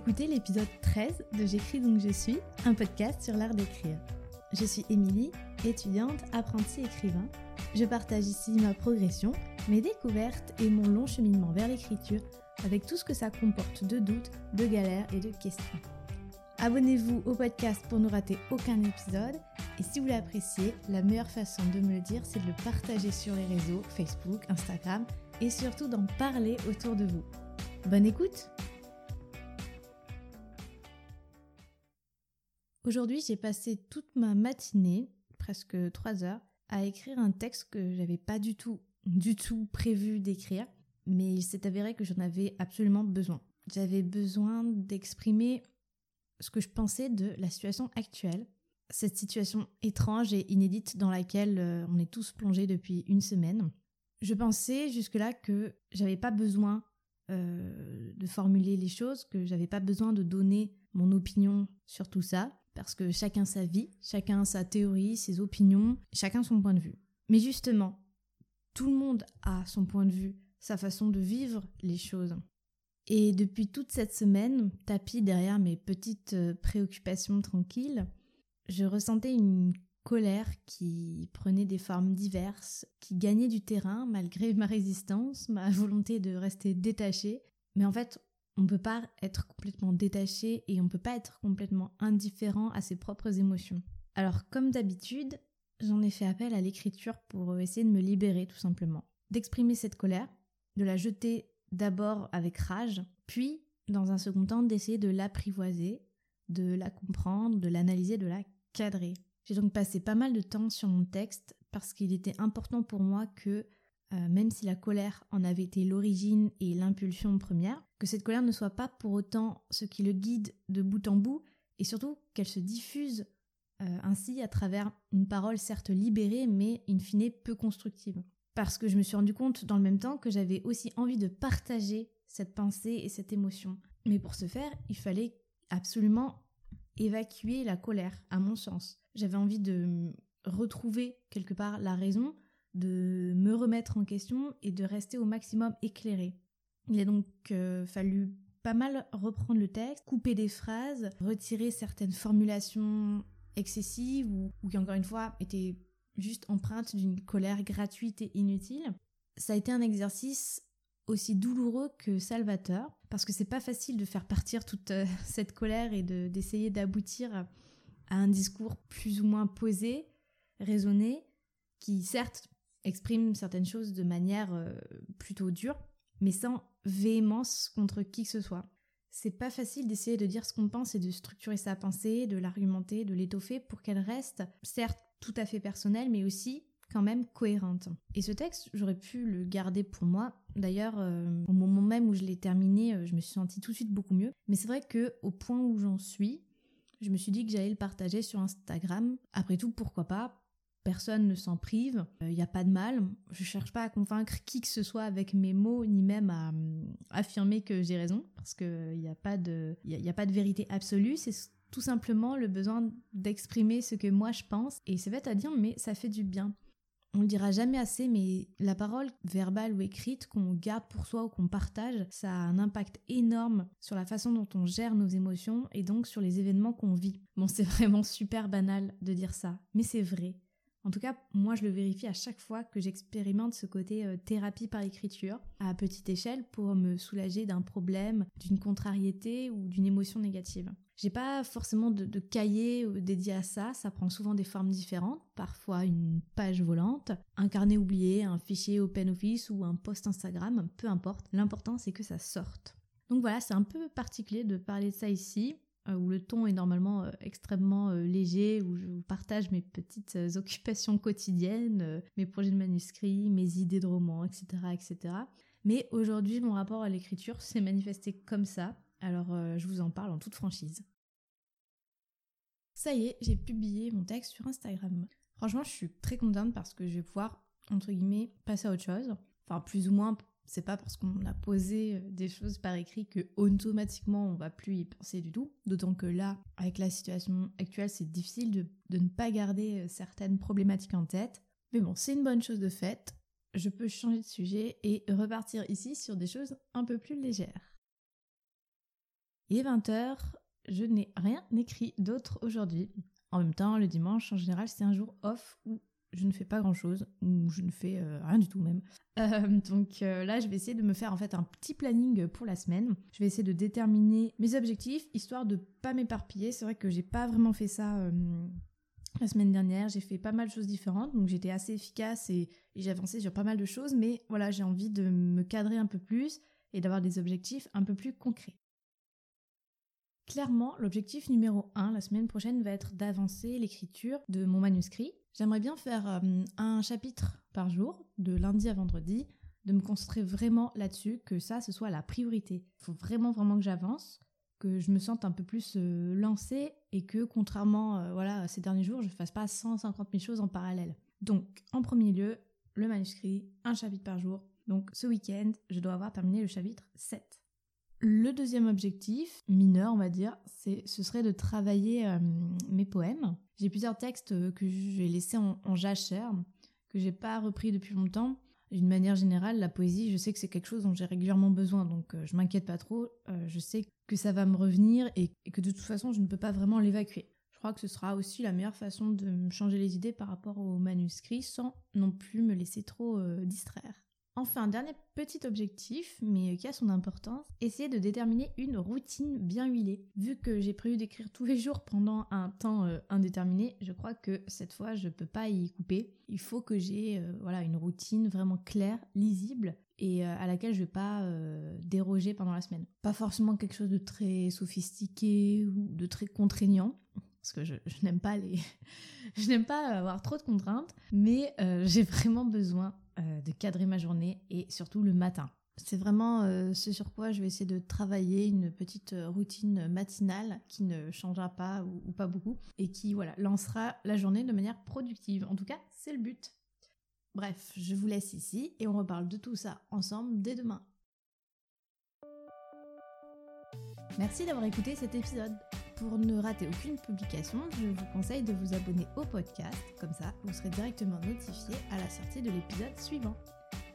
écoutez l'épisode 13 de J'écris donc je suis, un podcast sur l'art d'écrire. Je suis Émilie, étudiante, apprentie écrivain. Je partage ici ma progression, mes découvertes et mon long cheminement vers l'écriture avec tout ce que ça comporte de doutes, de galères et de questions. Abonnez-vous au podcast pour ne rater aucun épisode et si vous l'appréciez, la meilleure façon de me le dire, c'est de le partager sur les réseaux Facebook, Instagram et surtout d'en parler autour de vous. Bonne écoute Aujourd'hui, j'ai passé toute ma matinée, presque 3 heures, à écrire un texte que j'avais pas du tout, du tout prévu d'écrire, mais il s'est avéré que j'en avais absolument besoin. J'avais besoin d'exprimer ce que je pensais de la situation actuelle, cette situation étrange et inédite dans laquelle euh, on est tous plongés depuis une semaine. Je pensais jusque-là que j'avais pas besoin euh, de formuler les choses, que j'avais pas besoin de donner mon opinion sur tout ça, parce que chacun sa vie, chacun sa théorie, ses opinions, chacun son point de vue. Mais justement, tout le monde a son point de vue, sa façon de vivre les choses. Et depuis toute cette semaine, tapis derrière mes petites euh, préoccupations tranquilles, je ressentais une colère qui prenait des formes diverses, qui gagnait du terrain malgré ma résistance, ma volonté de rester détachée. Mais en fait, on ne peut pas être complètement détaché et on ne peut pas être complètement indifférent à ses propres émotions. Alors comme d'habitude, j'en ai fait appel à l'écriture pour essayer de me libérer tout simplement, d'exprimer cette colère, de la jeter d'abord avec rage, puis dans un second temps d'essayer de l'apprivoiser, de la comprendre, de l'analyser, de la cadrer. J'ai donc passé pas mal de temps sur mon texte parce qu'il était important pour moi que, euh, même si la colère en avait été l'origine et l'impulsion première, que cette colère ne soit pas pour autant ce qui le guide de bout en bout et surtout qu'elle se diffuse euh, ainsi à travers une parole certes libérée mais in fine peu constructive. Parce que je me suis rendu compte dans le même temps que j'avais aussi envie de partager cette pensée et cette émotion. Mais pour ce faire, il fallait absolument évacuer la colère, à mon sens. J'avais envie de retrouver quelque part la raison, de me remettre en question et de rester au maximum éclairé. Il a donc euh, fallu pas mal reprendre le texte, couper des phrases, retirer certaines formulations excessives ou, qui encore une fois étaient juste empreintes d'une colère gratuite et inutile. Ça a été un exercice aussi douloureux que salvateur, parce que c'est pas facile de faire partir toute euh, cette colère et d'essayer d'aboutir à un discours plus ou moins posé, raisonné, qui certes exprime certaines choses de manière euh, plutôt dure, mais sans véhémence contre qui que ce soit. C'est pas facile d'essayer de dire ce qu'on pense et de structurer sa pensée, de l'argumenter, de l'étoffer pour qu'elle reste, certes tout à fait personnelle, mais aussi quand même cohérente. Et ce texte, j'aurais pu le garder pour moi. D'ailleurs, euh, au moment même où je l'ai terminé, euh, je me suis sentie tout de suite beaucoup mieux. Mais c'est vrai que au point où j'en suis, je me suis dit que j'allais le partager sur Instagram. Après tout, pourquoi pas? Personne ne s'en prive, il euh, n'y a pas de mal. Je cherche pas à convaincre qui que ce soit avec mes mots, ni même à affirmer que j'ai raison, parce qu'il n'y a, pas de, a pas de vérité absolue. C'est tout simplement le besoin d'exprimer ce que moi je pense. Et c'est bête à dire, mais ça fait du bien. On le dira jamais assez, mais la parole verbale ou écrite qu'on garde pour soi ou qu'on partage, ça a un impact énorme sur la façon dont on gère nos émotions et donc sur les événements qu'on vit. Bon, c'est vraiment super banal de dire ça, mais c'est vrai. En tout cas, moi je le vérifie à chaque fois que j'expérimente ce côté euh, thérapie par écriture, à petite échelle, pour me soulager d'un problème, d'une contrariété ou d'une émotion négative. J'ai pas forcément de, cahier euh, dédié à ça, ça prend souvent des formes différentes, parfois une page volante, un carnet oublié, un fichier OpenOffice ou un post Instagram, peu importe, l'important c'est que ça sorte. Donc voilà, c'est un peu particulier de parler de ça ici, où le ton est normalement euh, extrêmement léger, où je partage mes petites occupations quotidiennes, mes projets de manuscrits, mes idées de romans, etc. etc. Mais aujourd'hui, mon rapport à l'écriture s'est manifesté comme ça, alors je vous en parle en toute franchise. Ça y est, j'ai publié mon texte sur Instagram. Franchement, je suis très contente parce que je vais pouvoir, entre guillemets, passer à autre chose. Enfin, plus ou moins, c'est pas parce qu'on a posé euh, des choses par écrit que automatiquement on va plus y penser du tout. D'autant que là, avec la situation actuelle, c'est difficile de, ne pas garder euh, certaines problématiques en tête. Mais bon, c'est une bonne chose de fait. Je peux changer de sujet et repartir ici sur des choses un peu plus légères. Il est 20h, je n'ai rien écrit d'autre aujourd'hui. En même temps, le dimanche, en général, c'est un jour off où je ne fais pas grand chose, ou je ne fais euh, rien du tout même. Euh, donc euh, là, je vais essayer de me faire en fait un petit planning pour la semaine. Je vais essayer de déterminer mes objectifs, histoire de pas m'éparpiller. C'est vrai que j'ai pas vraiment fait ça la semaine dernière. J'ai fait pas mal de choses différentes, donc j'étais assez efficace et, et j'ai avancé sur pas mal de choses. Mais voilà, j'ai envie de me cadrer un peu plus et d'avoir des objectifs un peu plus concrets. Clairement, l'objectif numéro 1 la semaine prochaine va être d'avancer l'écriture de mon manuscrit. J'aimerais bien faire euh, un chapitre par jour, de lundi à vendredi, de me concentrer vraiment là-dessus, que ça, ce soit la priorité. Il faut vraiment, vraiment que j'avance, que je me sente un peu plus euh, lancée et que, contrairement euh, voilà, ces derniers jours, je ne fasse pas 150 000 choses en parallèle. Donc, en premier lieu, le manuscrit, un chapitre par jour. Donc, ce week-end, je dois avoir terminé le chapitre 7. Le deuxième objectif, mineur on va dire, c'est, ce serait de travailler euh, mes poèmes. J'ai plusieurs textes que j'ai laissés en, en jachère, que j'ai pas repris depuis longtemps. D'une manière générale, la poésie, je sais que c'est quelque chose dont j'ai régulièrement besoin, donc euh, je m'inquiète pas trop. Euh, je sais que ça va me revenir et, et, que de toute façon, je ne peux pas vraiment l'évacuer. Je crois que ce sera aussi la meilleure façon de me changer les idées par rapport au manuscrit sans non plus me laisser trop distraire. Enfin, dernier petit objectif, mais qui a son importance, essayer de déterminer une routine bien huilée. Vu que j'ai prévu d'écrire tous les jours pendant un temps euh, indéterminé, je crois que cette fois je peux pas y couper. Il faut que j'ai euh, voilà une routine vraiment claire, lisible et euh, à laquelle je vais pas déroger pendant la semaine. Pas forcément quelque chose de très sophistiqué ou de très contraignant, parce que je, n'aime pas les, je n'aime pas avoir trop de contraintes, mais j'ai vraiment besoin euh, de cadrer ma journée et surtout le matin. C'est vraiment euh, ce sur quoi je vais essayer de travailler, une petite euh, routine matinale qui ne changera pas ou, pas beaucoup et qui voilà lancera la journée de manière productive. En tout cas, c'est le but. Bref, je vous laisse ici et on reparle de tout ça ensemble dès demain. Merci d'avoir écouté cet épisode. Pour ne rater aucune publication, je vous conseille de vous abonner au podcast, comme ça vous serez directement notifié à la sortie de l'épisode suivant.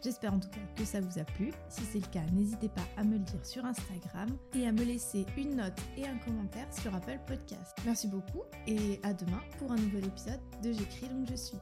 J'espère en tout cas que ça vous a plu. Si c'est le cas, n'hésitez pas à me le dire sur Instagram et à me laisser une note et un commentaire sur Apple Podcast. Merci beaucoup et à demain pour un nouvel épisode de J'écris donc je suis.